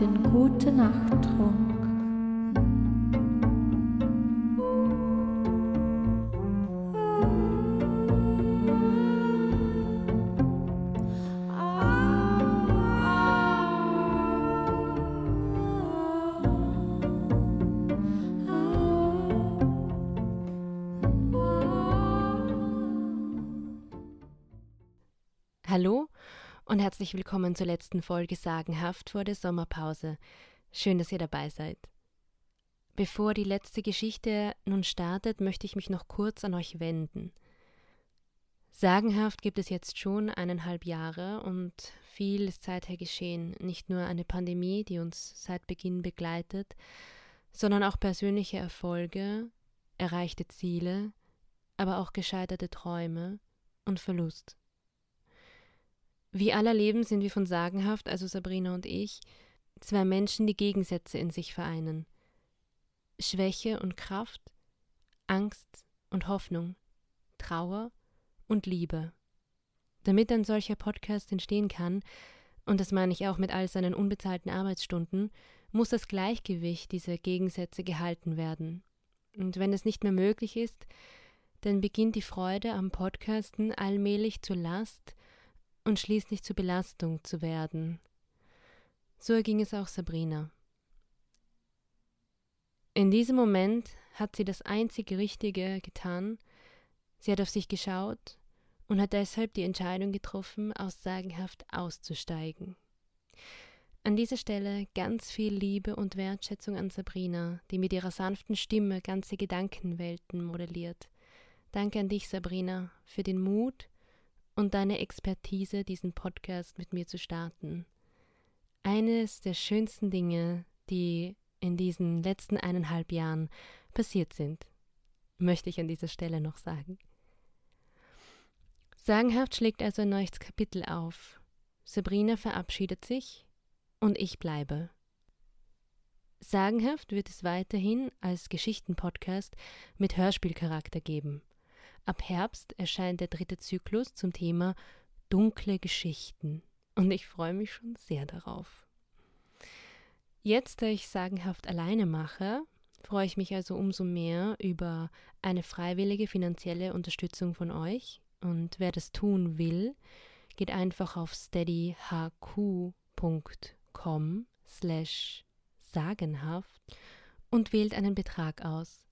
den gute Nacht Trunk. Und herzlich willkommen zur letzten Folge Sagenhaft vor der Sommerpause. Schön, dass ihr dabei seid. Bevor die letzte Geschichte nun startet, möchte ich mich noch kurz an euch wenden. Sagenhaft gibt es jetzt schon eineinhalb Jahre und viel ist seither geschehen. Nicht nur eine Pandemie, die uns seit Beginn begleitet, sondern auch persönliche Erfolge, erreichte Ziele, aber auch gescheiterte Träume und Verlust. Wie aller Leben sind wir von Sagenhaft, also Sabrina und ich, zwei Menschen, die Gegensätze in sich vereinen. Schwäche und Kraft, Angst und Hoffnung, Trauer und Liebe. Damit ein solcher Podcast entstehen kann, und das meine ich auch mit all seinen unbezahlten Arbeitsstunden, muss das Gleichgewicht dieser Gegensätze gehalten werden. Und wenn es nicht mehr möglich ist, dann beginnt die Freude am Podcasten allmählich zur Last und schließlich zur Belastung zu werden. So erging es auch Sabrina. In diesem Moment hat sie das einzige Richtige getan, sie hat auf sich geschaut und hat deshalb die Entscheidung getroffen, aus Sagenhaft auszusteigen. An dieser Stelle ganz viel Liebe und Wertschätzung an Sabrina, die mit ihrer sanften Stimme ganze Gedankenwelten modelliert. Danke an dich, Sabrina, für den Mut und deine Expertise, diesen Podcast mit mir zu starten. Eines der schönsten Dinge, die in diesen letzten eineinhalb Jahren passiert sind, möchte ich an dieser Stelle noch sagen. Sagenhaft schlägt also ein neues Kapitel auf. Sabrina verabschiedet sich und ich bleibe. Sagenhaft wird es weiterhin als Geschichtenpodcast mit Hörspielcharakter geben. Ab Herbst erscheint der dritte Zyklus zum Thema dunkle Geschichten und ich freue mich schon sehr darauf. Jetzt, da ich sagenhaft alleine mache, freue ich mich also umso mehr über eine freiwillige finanzielle Unterstützung von euch und wer das tun will, geht einfach auf steadyhq.com slash sagenhaft und wählt einen Betrag aus.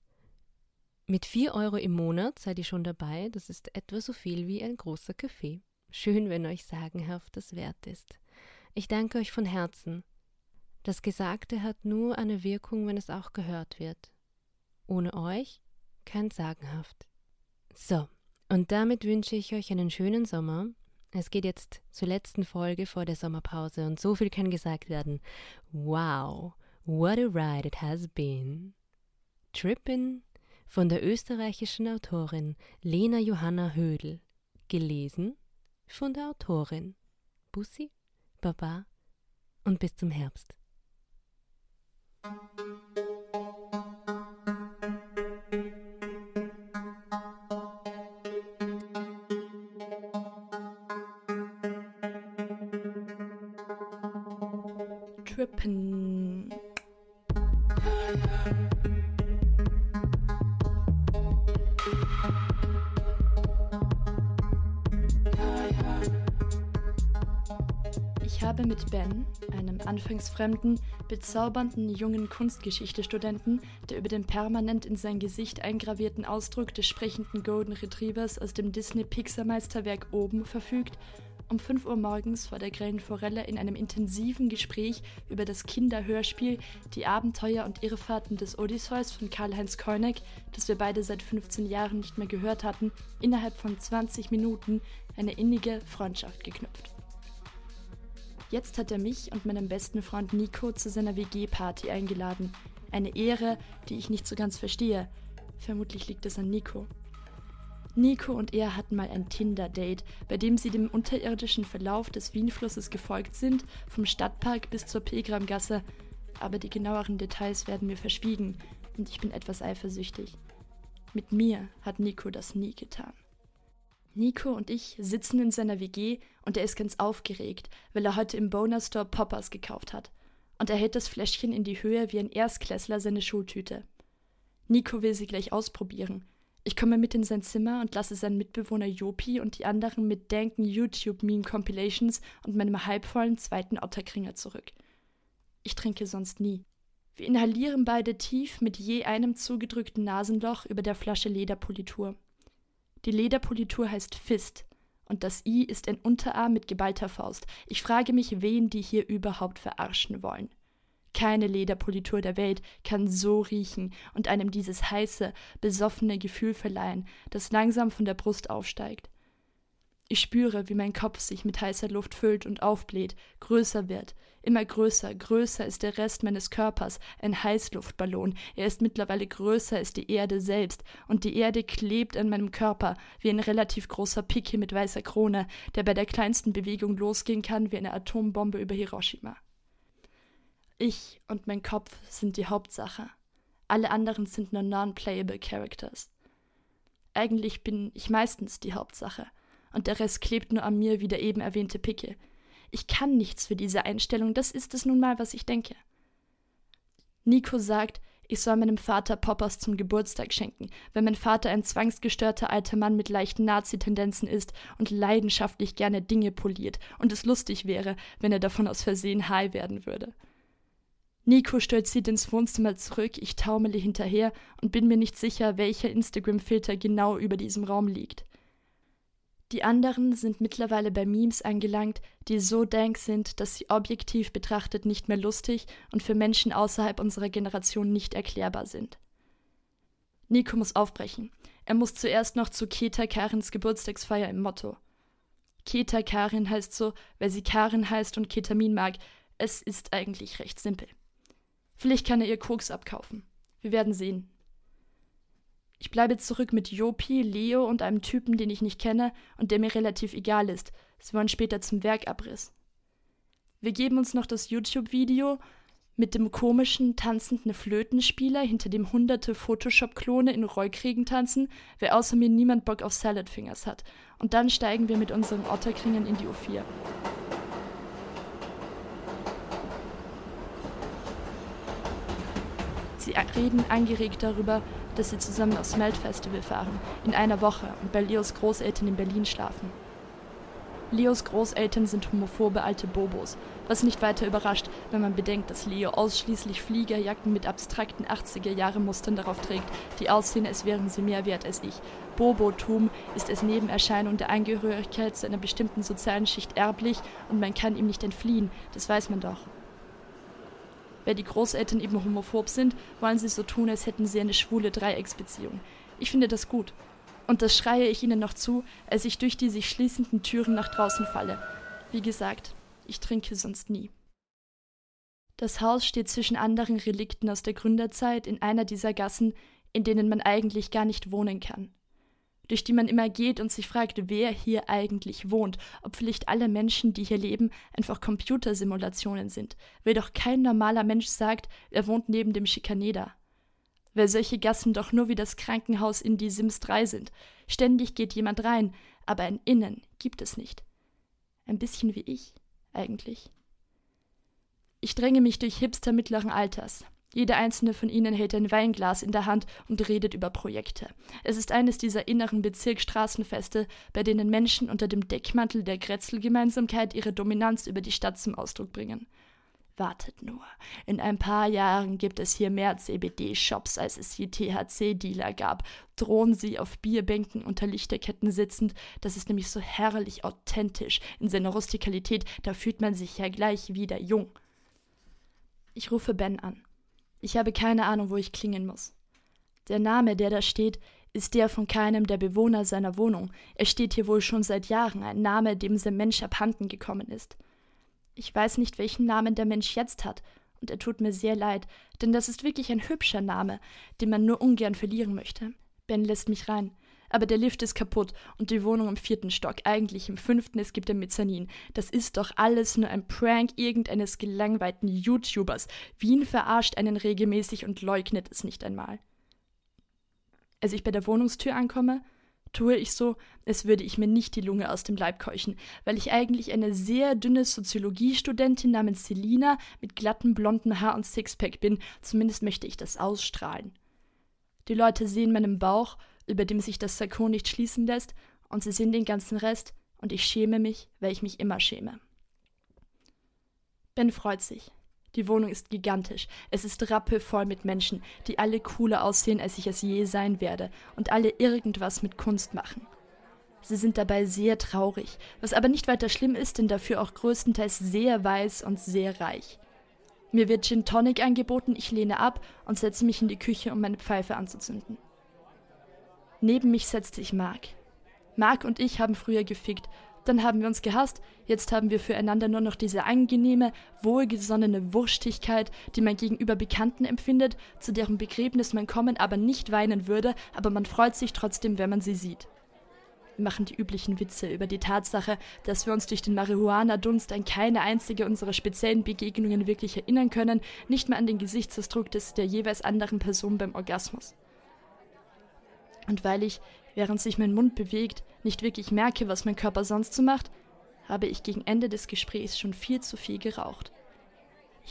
Mit 4 Euro im Monat seid ihr schon dabei. Das ist etwa so viel wie ein großer Kaffee. Schön, wenn euch sagenhaft das wert ist. Ich danke euch von Herzen. Das Gesagte hat nur eine Wirkung, wenn es auch gehört wird. Ohne euch kein sagenhaft. So, und damit wünsche ich euch einen schönen Sommer. Es geht jetzt zur letzten Folge vor der Sommerpause und so viel kann gesagt werden. Wow, what a ride it has been. Trippin' von der österreichischen Autorin Lena Johanna Hödel, gelesen von der Autorin Bussi, Baba und bis zum Herbst. Habe mit Ben, einem anfangs fremden, bezaubernden jungen Kunstgeschichte-Studenten, der über den permanent in sein Gesicht eingravierten Ausdruck des sprechenden Golden Retrievers aus dem Disney-Pixar-Meisterwerk oben verfügt, um 5 Uhr morgens vor der grellen Forelle in einem intensiven Gespräch über das Kinderhörspiel Die Abenteuer und Irrfahrten des Odysseus von Karl-Heinz Koenig, das wir beide seit 15 Jahren nicht mehr gehört hatten, innerhalb von 20 Minuten eine innige Freundschaft geknüpft. Jetzt hat er mich und meinen besten Freund Nico zu seiner WG-Party eingeladen. Eine Ehre, die ich nicht so ganz verstehe. Vermutlich liegt es an Nico. Nico und er hatten mal ein Tinder-Date, bei dem sie dem unterirdischen Verlauf des Wienflusses gefolgt sind, vom Stadtpark bis zur Pilgramgasse. Aber die genaueren Details werden mir verschwiegen und ich bin etwas eifersüchtig. Mit mir hat Nico das nie getan. Nico und ich sitzen in seiner WG und er ist ganz aufgeregt, weil er heute im Boner Store Poppers gekauft hat. Und er hält das Fläschchen in die Höhe wie ein Erstklässler seine Schultüte. Nico will sie gleich ausprobieren. Ich komme mit in sein Zimmer und lasse seinen Mitbewohner Jopi und die anderen mit danken YouTube-Meme-Compilations und meinem halbvollen zweiten Otterkringer zurück. Ich trinke sonst nie. Wir inhalieren beide tief mit je einem zugedrückten Nasenloch über der Flasche Lederpolitur. Die Lederpolitur heißt Fist und das I ist ein Unterarm mit geballter Faust. Ich frage mich, wen die hier überhaupt verarschen wollen. Keine Lederpolitur der Welt kann so riechen und einem dieses heiße, besoffene Gefühl verleihen, das langsam von der Brust aufsteigt. Ich spüre, wie mein Kopf sich mit heißer Luft füllt und aufbläht, größer wird. Immer größer, größer ist der Rest meines Körpers, ein Heißluftballon. Er ist mittlerweile größer als die Erde selbst, und die Erde klebt an meinem Körper wie ein relativ großer Picke mit weißer Krone, der bei der kleinsten Bewegung losgehen kann wie eine Atombombe über Hiroshima. Ich und mein Kopf sind die Hauptsache. Alle anderen sind nur non-playable Characters. Eigentlich bin ich meistens die Hauptsache und der Rest klebt nur an mir wie der eben erwähnte Picke. Ich kann nichts für diese Einstellung, das ist es nun mal, was ich denke. Nico sagt, ich soll meinem Vater Poppers zum Geburtstag schenken, wenn mein Vater ein zwangsgestörter alter Mann mit leichten Nazi-Tendenzen ist und leidenschaftlich gerne Dinge poliert und es lustig wäre, wenn er davon aus Versehen high werden würde. Nico stolziert ins Wohnzimmer zurück, ich taumele hinterher und bin mir nicht sicher, welcher Instagram-Filter genau über diesem Raum liegt. Die anderen sind mittlerweile bei Memes angelangt, die so dank sind, dass sie objektiv betrachtet nicht mehr lustig und für Menschen außerhalb unserer Generation nicht erklärbar sind. Nico muss aufbrechen. Er muss zuerst noch zu Keta Karins Geburtstagsfeier im Motto. Keta Karin heißt so, weil sie Karin heißt und Ketamin mag. Es ist eigentlich recht simpel. Vielleicht kann er ihr Koks abkaufen. Wir werden sehen. Ich bleibe zurück mit Jopi, Leo und einem Typen, den ich nicht kenne und der mir relativ egal ist. Sie wollen später zum Werkabriss. Wir geben uns noch das YouTube-Video mit dem komischen, tanzenden Flötenspieler, hinter dem hunderte Photoshop-Klone in Rollkriegen tanzen, wer außer mir niemand Bock auf Salad Fingers hat. Und dann steigen wir mit unseren Otterkringern in die U4. Sie reden angeregt darüber, dass sie zusammen aufs Melt-Festival fahren, in einer Woche und bei Leos Großeltern in Berlin schlafen. Leos Großeltern sind homophobe alte Bobos, was nicht weiter überrascht, wenn man bedenkt, dass Leo ausschließlich Fliegerjacken mit abstrakten 80er-Jahre-Mustern darauf trägt, die aussehen, als wären sie mehr wert als ich. Bobotum ist als Nebenerscheinung der Angehörigkeit zu einer bestimmten sozialen Schicht erblich und man kann ihm nicht entfliehen, das weiß man doch. Weil die Großeltern eben homophob sind, wollen sie so tun, als hätten sie eine schwule Dreiecksbeziehung. Ich finde das gut. Und das schreie ich ihnen noch zu, als ich durch die sich schließenden Türen nach draußen falle. Wie gesagt, ich trinke sonst nie. Das Haus steht zwischen anderen Relikten aus der Gründerzeit in einer dieser Gassen, in denen man eigentlich gar nicht wohnen kann durch die man immer geht und sich fragt, wer hier eigentlich wohnt, ob vielleicht alle Menschen, die hier leben, einfach Computersimulationen sind, weil doch kein normaler Mensch sagt, er wohnt neben dem Schikaneder. Weil solche Gassen doch nur wie das Krankenhaus in die Sims 3 sind. Ständig geht jemand rein, aber ein Innen gibt es nicht. Ein bisschen wie ich, eigentlich. Ich dränge mich durch Hipster mittleren Alters, jeder einzelne von ihnen hält ein Weinglas in der Hand und redet über Projekte. Es ist eines dieser inneren Bezirksstraßenfeste, bei denen Menschen unter dem Deckmantel der Grätzl-Gemeinsamkeit ihre Dominanz über die Stadt zum Ausdruck bringen. Wartet nur, in ein paar Jahren gibt es hier mehr CBD-Shops, als es je THC-Dealer gab. Drohen sie auf Bierbänken unter Lichterketten sitzend, das ist nämlich so herrlich authentisch in seiner Rustikalität, da fühlt man sich ja gleich wieder jung. Ich rufe Ben an. Ich habe keine Ahnung, wo ich klingen muss. Der Name, der da steht, ist der von keinem der Bewohner seiner Wohnung. Er steht hier wohl schon seit Jahren, ein Name, dem sein Mensch abhanden gekommen ist. Ich weiß nicht, welchen Namen der Mensch jetzt hat, und er tut mir sehr leid, denn das ist wirklich ein hübscher Name, den man nur ungern verlieren möchte. Ben lässt mich rein aber der Lift ist kaputt und die Wohnung im vierten Stock, eigentlich im fünften, es gibt ein Mezzanin. Das ist doch alles nur ein Prank irgendeines gelangweilten YouTubers. Wien verarscht einen regelmäßig und leugnet es nicht einmal. Als ich bei der Wohnungstür ankomme, tue ich so, als würde ich mir nicht die Lunge aus dem Leib keuchen, weil ich eigentlich eine sehr dünne Soziologiestudentin namens Selina mit glattem blonden Haar und Sixpack bin, zumindest möchte ich das ausstrahlen. Die Leute sehen meinen Bauch, über dem sich das Sakko nicht schließen lässt, und sie sehen den ganzen Rest, und ich schäme mich, weil ich mich immer schäme. Ben freut sich. Die Wohnung ist gigantisch. Es ist rappelvoll mit Menschen, die alle cooler aussehen, als ich es je sein werde, und alle irgendwas mit Kunst machen. Sie sind dabei sehr traurig, was aber nicht weiter schlimm ist, denn dafür auch größtenteils sehr weiß und sehr reich. Mir wird Gin Tonic angeboten, ich lehne ab und setze mich in die Küche, um meine Pfeife anzuzünden. Neben mich setzt sich Mark. Mark und ich haben früher gefickt dann haben wir uns gehasst, jetzt haben wir füreinander nur noch diese angenehme, wohlgesonnene Wurstigkeit, die man gegenüber Bekannten empfindet, zu deren Begräbnis man kommen, aber nicht weinen würde, aber man freut sich trotzdem, wenn man sie sieht. Wir machen die üblichen Witze über die Tatsache, dass wir uns durch den Marihuana-Dunst an keine einzige unserer speziellen Begegnungen wirklich erinnern können, nicht mehr an den Gesichtsausdruck des der jeweils anderen Person beim Orgasmus. Und weil ich, während sich mein Mund bewegt, nicht wirklich merke, was mein Körper sonst so macht, habe ich gegen Ende des Gesprächs schon viel zu viel geraucht.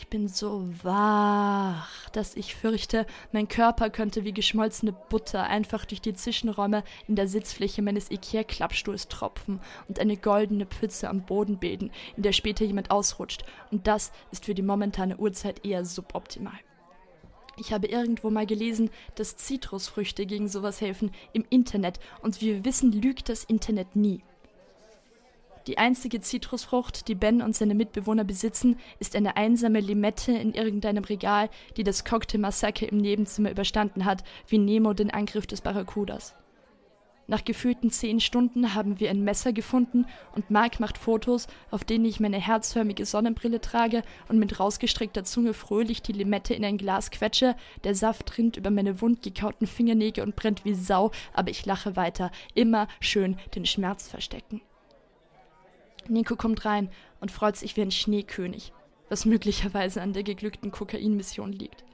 Ich bin so wach, dass ich fürchte, mein Körper könnte wie geschmolzene Butter einfach durch die Zwischenräume in der Sitzfläche meines Ikea-Klappstuhls tropfen und eine goldene Pfütze am Boden bilden, in der später jemand ausrutscht. Und das ist für die momentane Uhrzeit eher suboptimal. Ich habe irgendwo mal gelesen, dass Zitrusfrüchte gegen sowas helfen im Internet und wie wir wissen, lügt das Internet nie. Die einzige Zitrusfrucht, die Ben und seine Mitbewohner besitzen, ist eine einsame Limette in irgendeinem Regal, die das Cocktailmassaker im Nebenzimmer überstanden hat, wie Nemo den Angriff des Barracudas. Nach gefühlten zehn Stunden haben wir ein Messer gefunden und Mark macht Fotos, auf denen ich meine herzförmige Sonnenbrille trage und mit rausgestreckter Zunge fröhlich die Limette in ein Glas quetsche. Der Saft rinnt über meine wundgekauten Fingernägel und brennt wie Sau, aber ich lache weiter, immer schön den Schmerz verstecken. Nico kommt rein und freut sich wie ein Schneekönig, was möglicherweise an der geglückten Kokainmission liegt.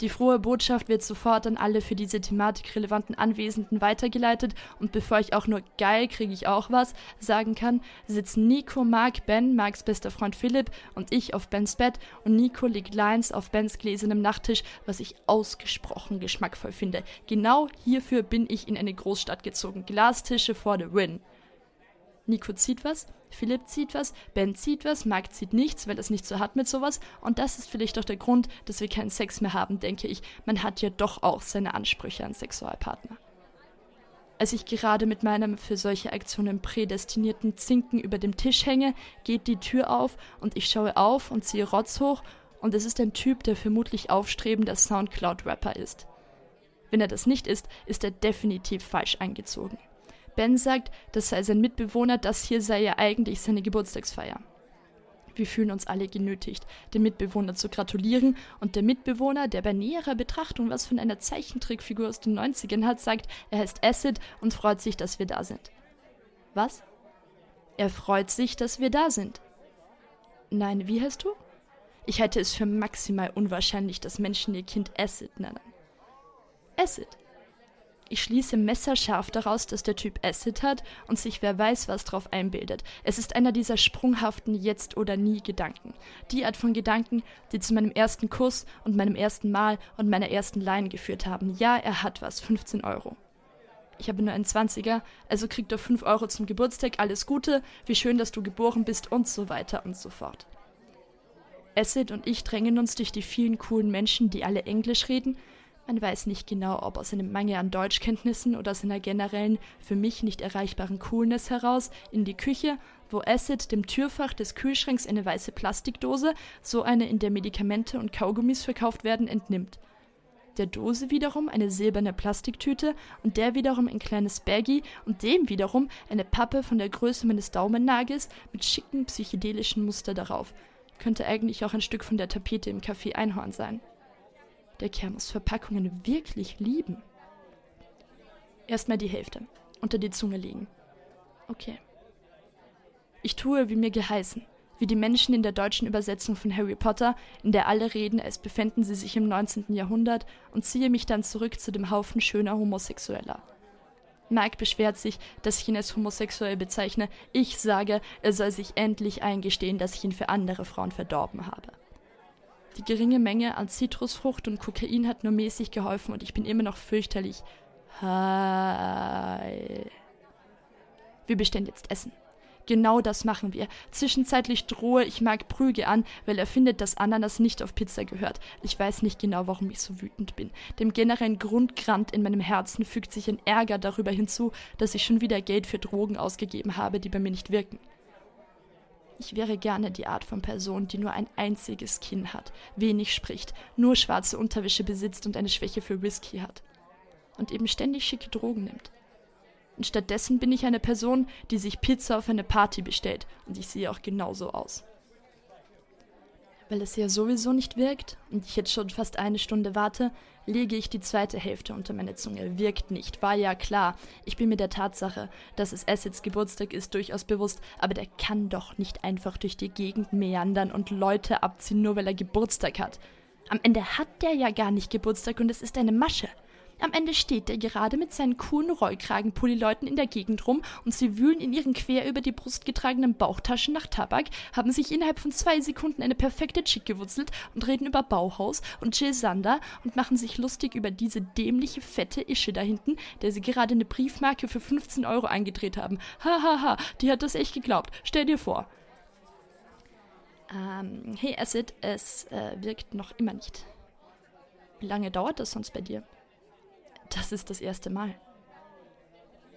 Die frohe Botschaft wird sofort an alle für diese Thematik relevanten Anwesenden weitergeleitet und bevor ich auch nur geil kriege ich auch was sagen kann, sitzen Nico, Mark, Ben, Marks bester Freund Philipp und ich auf Bens Bett und Nico legt Lines auf Bens gläsernem Nachttisch, was ich ausgesprochen geschmackvoll finde. Genau hierfür bin ich in eine Großstadt gezogen. Glastische for the win. Nico zieht was, Philipp zieht was, Ben zieht was, Mark zieht nichts, weil es nicht so hat mit sowas. Und das ist vielleicht auch der Grund, dass wir keinen Sex mehr haben, denke ich. Man hat ja doch auch seine Ansprüche an Sexualpartner. Als ich gerade mit meinem für solche Aktionen prädestinierten Zinken über dem Tisch hänge, geht die Tür auf und ich schaue auf und ziehe Rotz hoch und es ist ein Typ, der vermutlich aufstrebender Soundcloud-Rapper ist. Wenn er das nicht ist, ist er definitiv falsch eingezogen. Ben sagt, das sei sein Mitbewohner, das hier sei ja eigentlich seine Geburtstagsfeier. Wir fühlen uns alle genötigt, dem Mitbewohner zu gratulieren, und der Mitbewohner, der bei näherer Betrachtung was von einer Zeichentrickfigur aus den 90ern hat, sagt, er heißt Acid und freut sich, dass wir da sind. Was? Er freut sich, dass wir da sind. Nein, wie heißt du? Ich halte es für maximal unwahrscheinlich, dass Menschen ihr Kind Acid nennen. Acid. Ich schließe messerscharf daraus, dass der Typ Acid hat und sich wer weiß was drauf einbildet. Es ist einer dieser sprunghaften Jetzt- oder Nie-Gedanken. Die Art von Gedanken, die zu meinem ersten Kuss und meinem ersten Mal und meiner ersten Line geführt haben. Ja, er hat was, 15 Euro. Ich habe nur einen 20er, also kriegt er 5 Euro zum Geburtstag, alles Gute, wie schön, dass du geboren bist und so weiter und so fort. Acid und ich drängen uns durch die vielen coolen Menschen, die alle Englisch reden, man weiß nicht genau, ob aus einem Mangel an Deutschkenntnissen oder aus einer generellen, für mich nicht erreichbaren Coolness heraus, in die Küche, wo Acid dem Türfach des Kühlschranks eine weiße Plastikdose, so eine in der Medikamente und Kaugummis verkauft werden, entnimmt. Der Dose wiederum eine silberne Plastiktüte und der wiederum ein kleines Baggy und dem wiederum eine Pappe von der Größe meines Daumennagels mit schicken psychedelischen Muster darauf. Könnte eigentlich auch ein Stück von der Tapete im Café Einhorn sein. Der Kerl muss Verpackungen wirklich lieben. Erstmal die Hälfte. Unter die Zunge legen. Okay. Ich tue, wie mir geheißen. wie die Menschen in der deutschen Übersetzung von Harry Potter, in der alle reden, es befänden sie sich im 19. Jahrhundert, und ziehe mich dann zurück zu dem Haufen schöner Homosexueller. Mike beschwert sich, dass ich ihn als homosexuell bezeichne. Ich sage, er soll sich endlich eingestehen, dass ich ihn für andere Frauen verdorben habe. Die geringe Menge an Zitrusfrucht und Kokain hat nur mäßig geholfen und ich bin immer noch fürchterlich. Hi. Wir bestellen jetzt Essen. Genau das machen wir. Zwischenzeitlich drohe ich Mark Prüge an, weil er findet, dass Ananas nicht auf Pizza gehört. Ich weiß nicht genau, warum ich so wütend bin. Dem generellen Grundgrant in meinem Herzen fügt sich ein Ärger darüber hinzu, dass ich schon wieder Geld für Drogen ausgegeben habe, die bei mir nicht wirken. Ich wäre gerne die Art von Person, die nur ein einziges Kinn hat, wenig spricht, nur schwarze Unterwäsche besitzt und eine Schwäche für Whisky hat. Und eben ständig schicke Drogen nimmt. Und stattdessen bin ich eine Person, die sich Pizza auf eine Party bestellt. Und ich sehe auch genauso aus. Weil es ja sowieso nicht wirkt und ich jetzt schon fast eine Stunde warte, lege ich die zweite Hälfte unter meine Zunge. Wirkt nicht, war ja klar. Ich bin mir der Tatsache, dass es Assets Geburtstag ist, durchaus bewusst, aber der kann doch nicht einfach durch die Gegend meandern und Leute abziehen, nur weil er Geburtstag hat. Am Ende hat der ja gar nicht Geburtstag und es ist eine Masche. Am Ende steht er gerade mit seinen coolen Rollkragenpulli-Leuten in der Gegend rum und sie wühlen in ihren quer über die Brust getragenen Bauchtaschen nach Tabak, haben sich innerhalb von zwei Sekunden eine perfekte Chick gewurzelt und reden über Bauhaus und Jill Sander und machen sich lustig über diese dämliche fette Ische da hinten, der sie gerade eine Briefmarke für 15 Euro eingedreht haben. Hahaha, ha, ha, die hat das echt geglaubt. Stell dir vor. Ähm, hey Acid, es äh, wirkt noch immer nicht. Wie lange dauert das sonst bei dir? Das ist das erste Mal.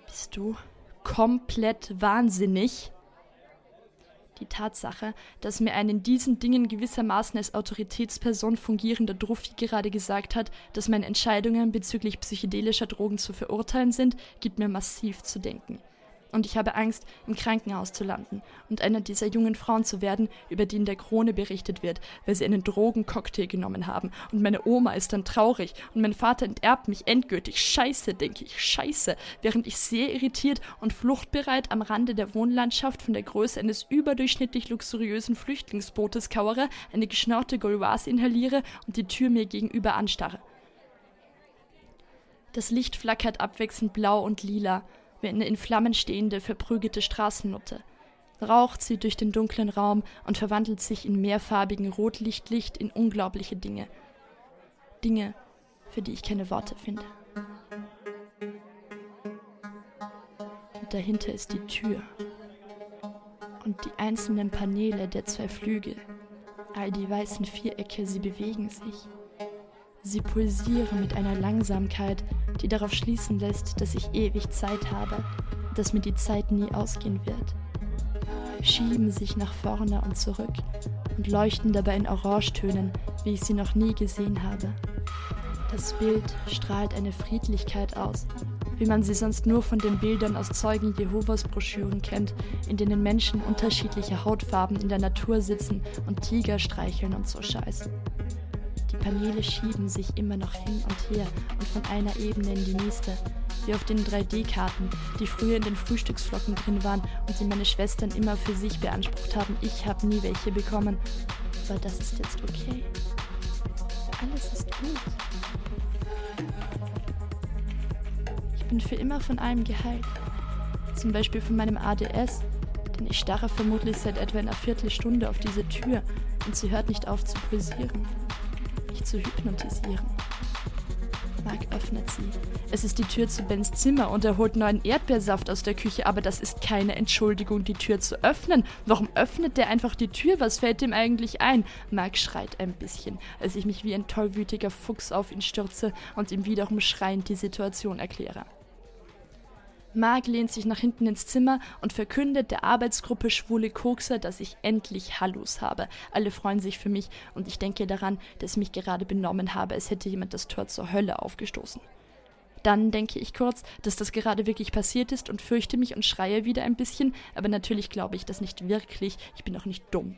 Bist du komplett wahnsinnig? Die Tatsache, dass mir ein in diesen Dingen gewissermaßen als Autoritätsperson fungierender Druffi gerade gesagt hat, dass meine Entscheidungen bezüglich psychedelischer Drogen zu verurteilen sind, gibt mir massiv zu denken und ich habe Angst, im Krankenhaus zu landen und einer dieser jungen Frauen zu werden, über die in der Krone berichtet wird, weil sie einen Drogencocktail genommen haben. Und meine Oma ist dann traurig und mein Vater enterbt mich endgültig. Scheiße, denke ich, scheiße. Während ich sehr irritiert und fluchtbereit am Rande der Wohnlandschaft von der Größe eines überdurchschnittlich luxuriösen Flüchtlingsbootes kauere, eine geschnaute Gauloise inhaliere und die Tür mir gegenüber anstarre. Das Licht flackert abwechselnd blau und lila wie eine in Flammen stehende, verprügelte Straßennutte. Rauch zieht durch den dunklen Raum und verwandelt sich in mehrfarbigen Rotlichtlicht in unglaubliche Dinge. Dinge, für die ich keine Worte finde. Und dahinter ist die Tür. Und die einzelnen Paneele der zwei Flügel. All die weißen Vierecke, sie bewegen sich. Sie pulsieren mit einer Langsamkeit, die darauf schließen lässt, dass ich ewig Zeit habe, dass mir die Zeit nie ausgehen wird. Schieben sich nach vorne und zurück und leuchten dabei in Orangetönen, wie ich sie noch nie gesehen habe. Das Bild strahlt eine Friedlichkeit aus, wie man sie sonst nur von den Bildern aus Zeugen Jehovas Broschüren kennt, in denen Menschen unterschiedlicher Hautfarben in der Natur sitzen und Tiger streicheln und so Scheiß. Die Paneele schieben sich immer noch hin und her und von einer Ebene in die nächste, wie auf den 3D-Karten, die früher in den Frühstücksflocken drin waren und die meine Schwestern immer für sich beansprucht haben. Ich habe nie welche bekommen. Aber das ist jetzt okay. Alles ist gut. Ich bin für immer von allem geheilt. Zum Beispiel von meinem ADS, denn ich starre vermutlich seit etwa einer Viertelstunde auf diese Tür und sie hört nicht auf zu pulsieren zu hypnotisieren. Mark öffnet sie. Es ist die Tür zu Bens Zimmer und er holt neuen Erdbeersaft aus der Küche, aber das ist keine Entschuldigung, die Tür zu öffnen. Warum öffnet der einfach die Tür? Was fällt ihm eigentlich ein? Mark schreit ein bisschen, als ich mich wie ein tollwütiger Fuchs auf ihn stürze und ihm wiederum schreiend die Situation erkläre. Mark lehnt sich nach hinten ins Zimmer und verkündet der Arbeitsgruppe Schwule Kokser, dass ich endlich Hallus habe. Alle freuen sich für mich und ich denke daran, dass ich mich gerade benommen habe, als hätte jemand das Tor zur Hölle aufgestoßen. Dann denke ich kurz, dass das gerade wirklich passiert ist und fürchte mich und schreie wieder ein bisschen, aber natürlich glaube ich das nicht wirklich, ich bin auch nicht dumm.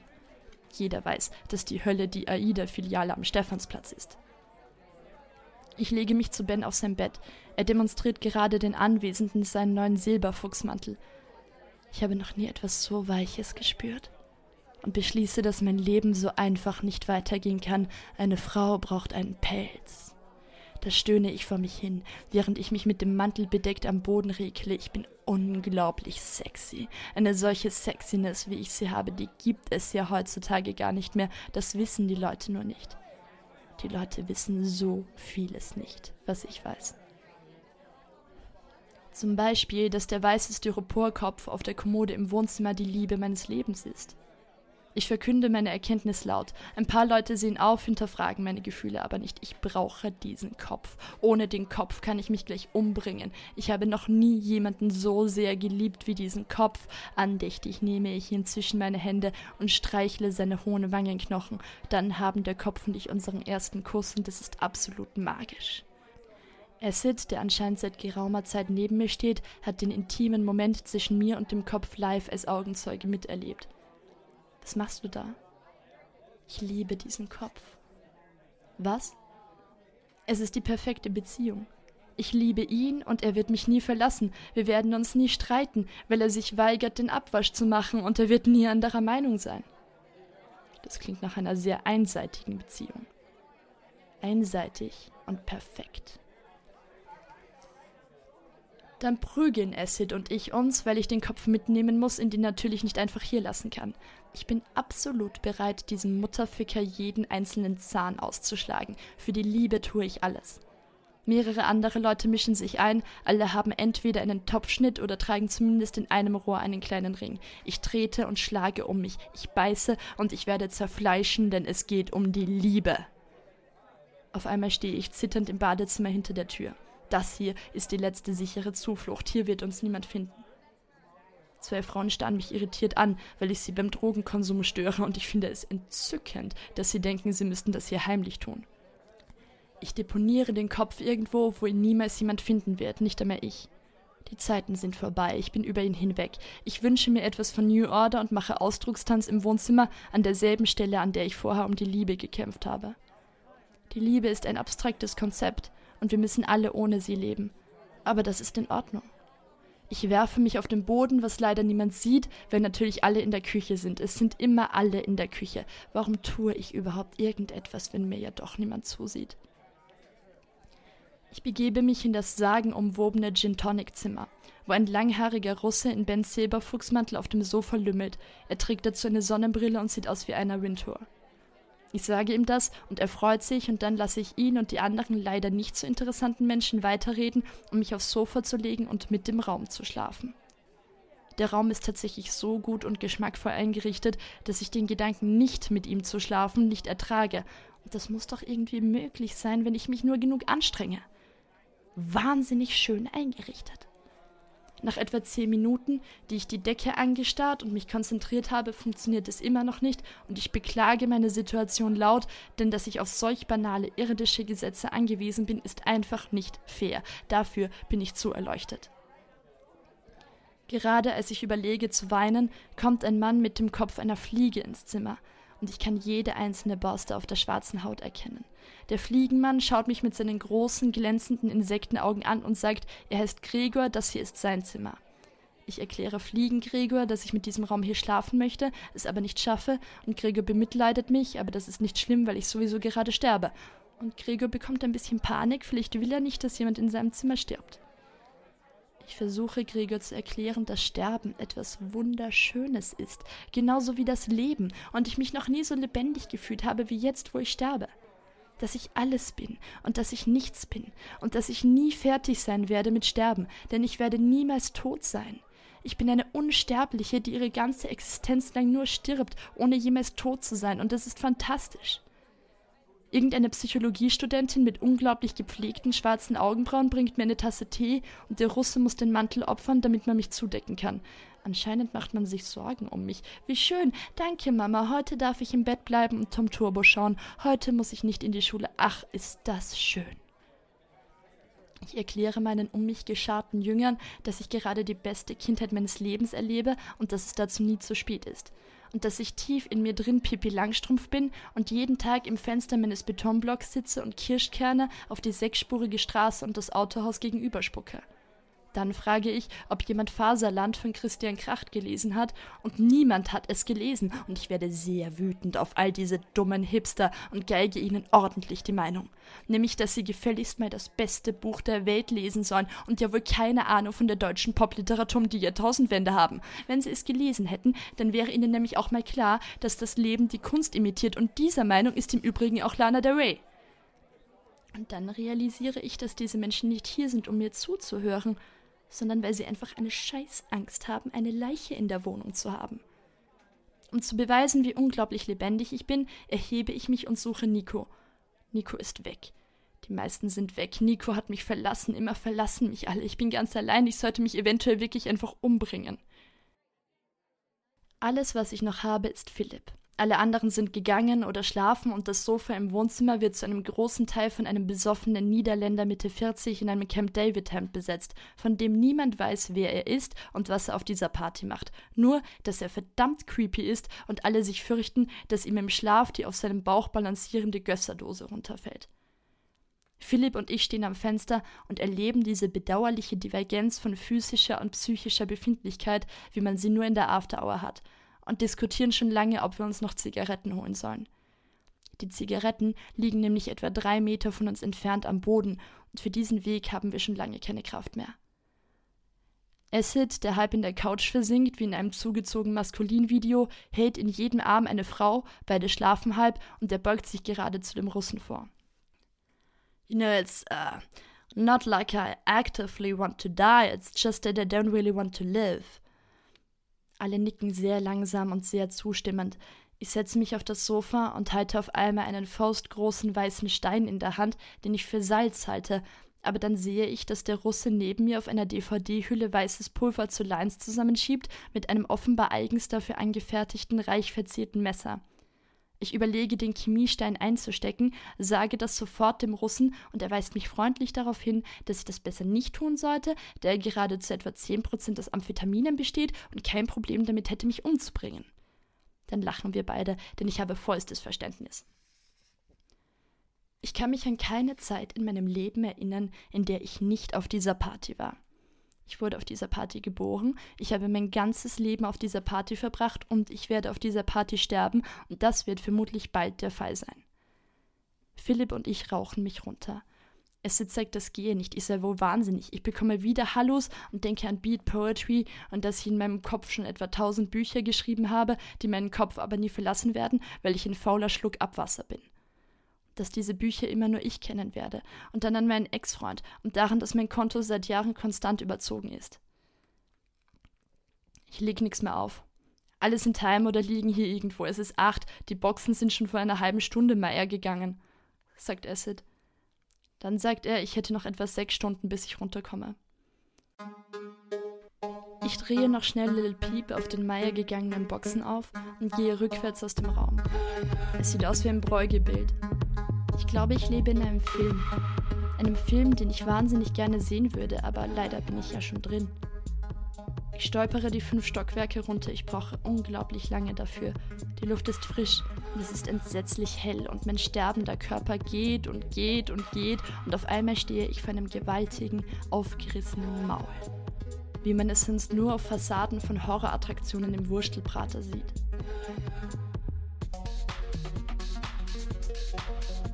Jeder weiß, dass die Hölle die AIDA-Filiale am Stephansplatz ist. Ich lege mich zu Ben auf sein Bett. Er demonstriert gerade den Anwesenden seinen neuen Silberfuchsmantel. Ich habe noch nie etwas so Weiches gespürt. und beschließe, dass mein Leben so einfach nicht weitergehen kann. Eine Frau braucht einen Pelz. Da stöhne ich vor mich hin, während ich mich mit dem Mantel bedeckt am Boden regle. Ich bin unglaublich sexy. Eine solche Sexiness, wie ich sie habe, die gibt es ja heutzutage gar nicht mehr. Das wissen die Leute nur nicht. Die Leute wissen so vieles nicht, was ich weiß. Zum Beispiel, dass der weiße Styroporkopf auf der Kommode im Wohnzimmer die Liebe meines Lebens ist. Ich verkünde meine Erkenntnis laut. Ein paar Leute sehen auf, hinterfragen meine Gefühle aber nicht. Ich brauche diesen Kopf. Ohne den Kopf kann ich mich gleich umbringen. Ich habe noch nie jemanden so sehr geliebt wie diesen Kopf. Andächtig nehme ich ihn zwischen meine Hände und streichle seine hohen Wangenknochen. Dann haben der Kopf und ich unseren ersten Kuss und es ist absolut magisch. Acid, der anscheinend seit geraumer Zeit neben mir steht, hat den intimen Moment zwischen mir und dem Kopf live als Augenzeuge miterlebt. Was machst du da? Ich liebe diesen Kopf. Was? Es ist die perfekte Beziehung. Ich liebe ihn und er wird mich nie verlassen. Wir werden uns nie streiten, weil er sich weigert, den Abwasch zu machen und er wird nie anderer Meinung sein. Das klingt nach einer sehr einseitigen Beziehung. Einseitig und perfekt. Dann prügeln Acid und ich uns, weil ich den Kopf mitnehmen muss, in den natürlich nicht einfach hier lassen kann. Ich bin absolut bereit, diesem Mutterficker jeden einzelnen Zahn auszuschlagen. Für die Liebe tue ich alles. Mehrere andere Leute mischen sich ein, alle haben entweder einen Topfschnitt oder tragen zumindest in einem Rohr einen kleinen Ring. Ich trete und schlage um mich, ich beiße und ich werde zerfleischen, denn es geht um die Liebe. Auf einmal stehe ich zitternd im Badezimmer hinter der Tür. Das hier ist die letzte sichere Zuflucht. Hier wird uns niemand finden. Zwei Frauen starren mich irritiert an, weil ich sie beim Drogenkonsum störe, und ich finde es entzückend, dass sie denken, sie müssten das hier heimlich tun. Ich deponiere den Kopf irgendwo, wo ihn niemals jemand finden wird, nicht einmal ich. Die Zeiten sind vorbei, ich bin über ihn hinweg. Ich wünsche mir etwas von New Order und mache Ausdruckstanz im Wohnzimmer an derselben Stelle, an der ich vorher um die Liebe gekämpft habe. Die Liebe ist ein abstraktes Konzept, und wir müssen alle ohne sie leben. Aber das ist in Ordnung. Ich werfe mich auf den Boden, was leider niemand sieht, weil natürlich alle in der Küche sind. Es sind immer alle in der Küche. Warum tue ich überhaupt irgendetwas, wenn mir ja doch niemand zusieht? Ich begebe mich in das sagenumwobene Gin-Tonic-Zimmer, wo ein langhaariger Russe in Bens Silberfuchsmantel auf dem Sofa lümmelt. Er trägt dazu eine Sonnenbrille und sieht aus wie einer Wintour. Ich sage ihm das und er freut sich und dann lasse ich ihn und die anderen leider nicht so interessanten Menschen weiterreden, um mich aufs Sofa zu legen und mit dem Raum zu schlafen. Der Raum ist tatsächlich so gut und geschmackvoll eingerichtet, dass ich den Gedanken, nicht mit ihm zu schlafen, nicht ertrage. Und das muss doch irgendwie möglich sein, wenn ich mich nur genug anstrenge. Wahnsinnig schön eingerichtet. Nach etwa zehn Minuten, die ich die Decke angestarrt und mich konzentriert habe, funktioniert es immer noch nicht und ich beklage meine Situation laut, denn dass ich auf solch banale irdische Gesetze angewiesen bin, ist einfach nicht fair. Dafür bin ich zu erleuchtet. Gerade als ich überlege zu weinen, kommt ein Mann mit dem Kopf einer Fliege ins Zimmer und ich kann jede einzelne Borste auf der schwarzen Haut erkennen. Der Fliegenmann schaut mich mit seinen großen, glänzenden Insektenaugen an und sagt, er heißt Gregor, das hier ist sein Zimmer. Ich erkläre Fliegen Gregor, dass ich mit diesem Raum hier schlafen möchte, es aber nicht schaffe, und Gregor bemitleidet mich, aber das ist nicht schlimm, weil ich sowieso gerade sterbe. Und Gregor bekommt ein bisschen Panik, vielleicht will er nicht, dass jemand in seinem Zimmer stirbt. Ich versuche Gregor zu erklären, dass Sterben etwas Wunderschönes ist, genauso wie das Leben, und ich mich noch nie so lebendig gefühlt habe wie jetzt, wo ich sterbe. Dass ich alles bin und dass ich nichts bin und dass ich nie fertig sein werde mit Sterben, denn ich werde niemals tot sein. Ich bin eine Unsterbliche, die ihre ganze Existenz lang nur stirbt, ohne jemals tot zu sein, und das ist fantastisch. Irgendeine Psychologiestudentin mit unglaublich gepflegten schwarzen Augenbrauen bringt mir eine Tasse Tee und der Russe muss den Mantel opfern, damit man mich zudecken kann. Anscheinend macht man sich Sorgen um mich. Wie schön. Danke, Mama. Heute darf ich im Bett bleiben und Tom Turbo schauen. Heute muss ich nicht in die Schule. Ach, ist das schön. Ich erkläre meinen um mich gescharten Jüngern, dass ich gerade die beste Kindheit meines Lebens erlebe und dass es dazu nie zu spät ist und dass ich tief in mir drin Pipi Langstrumpf bin und jeden Tag im Fenster meines Betonblocks sitze und Kirschkerne auf die sechsspurige Straße und das Autohaus gegenüber spucke. Dann frage ich, ob jemand Faserland von Christian Kracht gelesen hat, und niemand hat es gelesen, und ich werde sehr wütend auf all diese dummen Hipster und geige ihnen ordentlich die Meinung. Nämlich, dass sie gefälligst mal das beste Buch der Welt lesen sollen und ja wohl keine Ahnung von der deutschen Popliteratur um die Jahrtausendwende haben. Wenn sie es gelesen hätten, dann wäre ihnen nämlich auch mal klar, dass das Leben die Kunst imitiert, und dieser Meinung ist im Übrigen auch Lana Del Rey. Und dann realisiere ich, dass diese Menschen nicht hier sind, um mir zuzuhören, sondern weil sie einfach eine Scheißangst haben, eine Leiche in der Wohnung zu haben. Um zu beweisen, wie unglaublich lebendig ich bin, erhebe ich mich und suche Nico. Nico ist weg. Die meisten sind weg. Nico hat mich verlassen. Immer verlassen mich alle. Ich bin ganz allein. Ich sollte mich eventuell wirklich einfach umbringen. Alles, was ich noch habe, ist Philipp. Alle anderen sind gegangen oder schlafen und das Sofa im Wohnzimmer wird zu einem großen Teil von einem besoffenen Niederländer Mitte 40 in einem Camp David Hemd besetzt, von dem niemand weiß, wer er ist und was er auf dieser Party macht. Nur, dass er verdammt creepy ist und alle sich fürchten, dass ihm im Schlaf die auf seinem Bauch balancierende Gösserdose runterfällt. Philipp und ich stehen am Fenster und erleben diese bedauerliche Divergenz von physischer und psychischer Befindlichkeit, wie man sie nur in der After Hour hat – und diskutieren schon lange, ob wir uns noch Zigaretten holen sollen. Die Zigaretten liegen nämlich etwa drei Meter von uns entfernt am Boden, und für diesen Weg haben wir schon lange keine Kraft mehr. Acid, der halb in der Couch versinkt, wie in einem zugezogenen Maskulinvideo, hält in jedem Arm eine Frau, beide schlafen halb, und er beugt sich gerade zu dem Russen vor. You know, it's uh, not like I actively want to die, it's just that I don't really want to live. Alle nicken sehr langsam und sehr zustimmend. Ich setze mich auf das Sofa und halte auf einmal einen faustgroßen weißen Stein in der Hand, den ich für Salz halte, aber dann sehe ich, dass der Russe neben mir auf einer DVD-Hülle weißes Pulver zu Lines zusammenschiebt, mit einem offenbar eigens dafür angefertigten, reich verzierten Messer. Ich überlege, den Chemiestein einzustecken, sage das sofort dem Russen und er weist mich freundlich darauf hin, dass ich das besser nicht tun sollte, da er gerade zu etwa 10% aus Amphetaminen besteht und kein Problem damit hätte, mich umzubringen. Dann lachen wir beide, denn ich habe vollstes Verständnis. Ich kann mich an keine Zeit in meinem Leben erinnern, in der ich nicht auf dieser Party war. Ich wurde auf dieser Party geboren, ich habe mein ganzes Leben auf dieser Party verbracht und ich werde auf dieser Party sterben und das wird vermutlich bald der Fall sein. Philipp und ich rauchen mich runter. Es zeigt, das gehe nicht, ich sei wohl wahnsinnig. Ich bekomme wieder Hallos und denke an Beat Poetry und dass ich in meinem Kopf schon etwa tausend Bücher geschrieben habe, die meinen Kopf aber nie verlassen werden, weil ich ein fauler Schluck Abwasser bin dass diese Bücher immer nur ich kennen werde, und dann an meinen Ex-Freund und daran, dass mein Konto seit Jahren konstant überzogen ist. Ich leg nichts mehr auf. Alle sind heim oder liegen hier irgendwo. Es ist acht, die Boxen sind schon vor einer halben Stunde Meier gegangen, sagt Acid. Dann sagt er, ich hätte noch etwa sechs Stunden, bis ich runterkomme. Ich drehe noch schnell Little Peep auf den Meier gegangenen Boxen auf und gehe rückwärts aus dem Raum. Es sieht aus wie ein Bräugebild. Ich glaube, ich lebe in einem Film. Einem Film, den ich wahnsinnig gerne sehen würde, aber leider bin ich ja schon drin. Ich stolpere die fünf Stockwerke runter, ich brauche unglaublich lange dafür. Die Luft ist frisch und es ist entsetzlich hell und mein sterbender Körper geht und geht und geht und auf einmal stehe ich vor einem gewaltigen, aufgerissenen Maul. Wie man es sonst nur auf Fassaden von Horrorattraktionen im Wurstelprater sieht.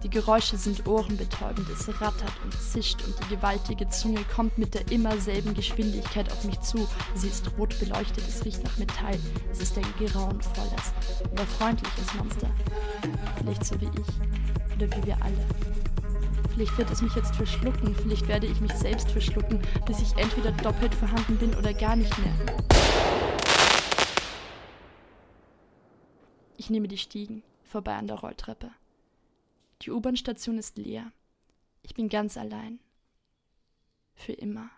Die Geräusche sind ohrenbetäubend, es rattert und zischt und die gewaltige Zunge kommt mit der immer selben Geschwindigkeit auf mich zu. Sie ist rot beleuchtet, es riecht nach Metall. Es ist ein grauenvolles, aber freundliches Monster. Vielleicht so wie ich oder wie wir alle. Vielleicht wird es mich jetzt verschlucken, vielleicht werde ich mich selbst verschlucken, bis ich entweder doppelt vorhanden bin oder gar nicht mehr. Ich nehme die Stiegen vorbei an der Rolltreppe. Die U-Bahn-Station ist leer. Ich bin ganz allein. Für immer.